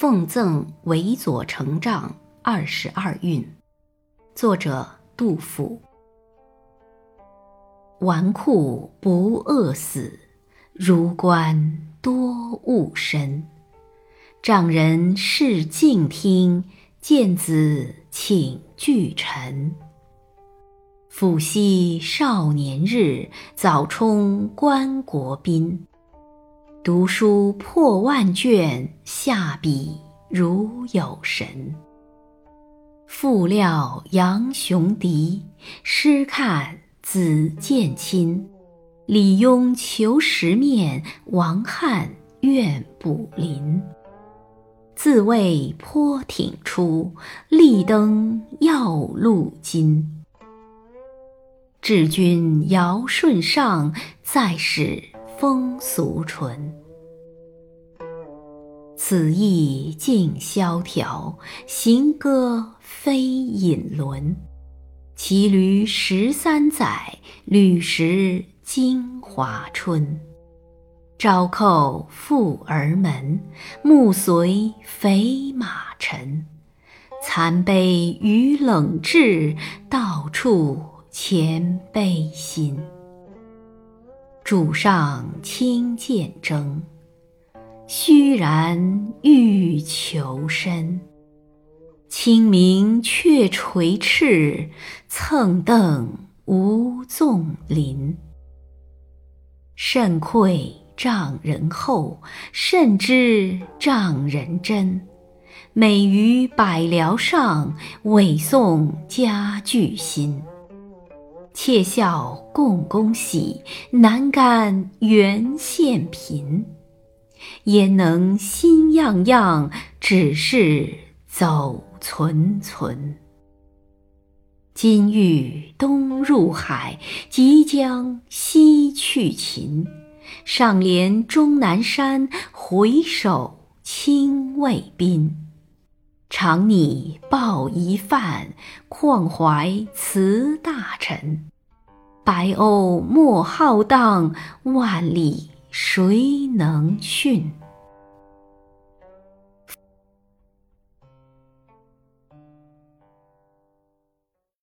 奉赠韦左丞丈二十二韵，作者杜甫。纨绔不饿死，儒官多误身。丈人事静听，见子请俱陈。抚惜少年日，早充关国宾。读书破万卷，下笔如有神。复料杨雄敌，诗看子建亲。李邕求食面，王翰愿补林。自谓颇挺出，力登要路金。治君尧舜上，再使。风俗淳，此意静萧条，行歌非引轮。骑驴十三载，履食京华春。朝叩富儿门，暮随肥马尘。残杯与冷炙，到处前悲心。主上轻剑征，虚然欲求身。清明却垂翅，蹭蹬无纵林。甚愧丈人厚，甚知丈人真。美于百僚上，委送家具新。窃笑共工喜，难干原县贫。焉能心样样，只是走存存。今欲东入海，即将西去秦。上连终南山，回首清未宾。常拟报一范，况怀辞大臣。白鸥莫浩荡，万里谁能驯？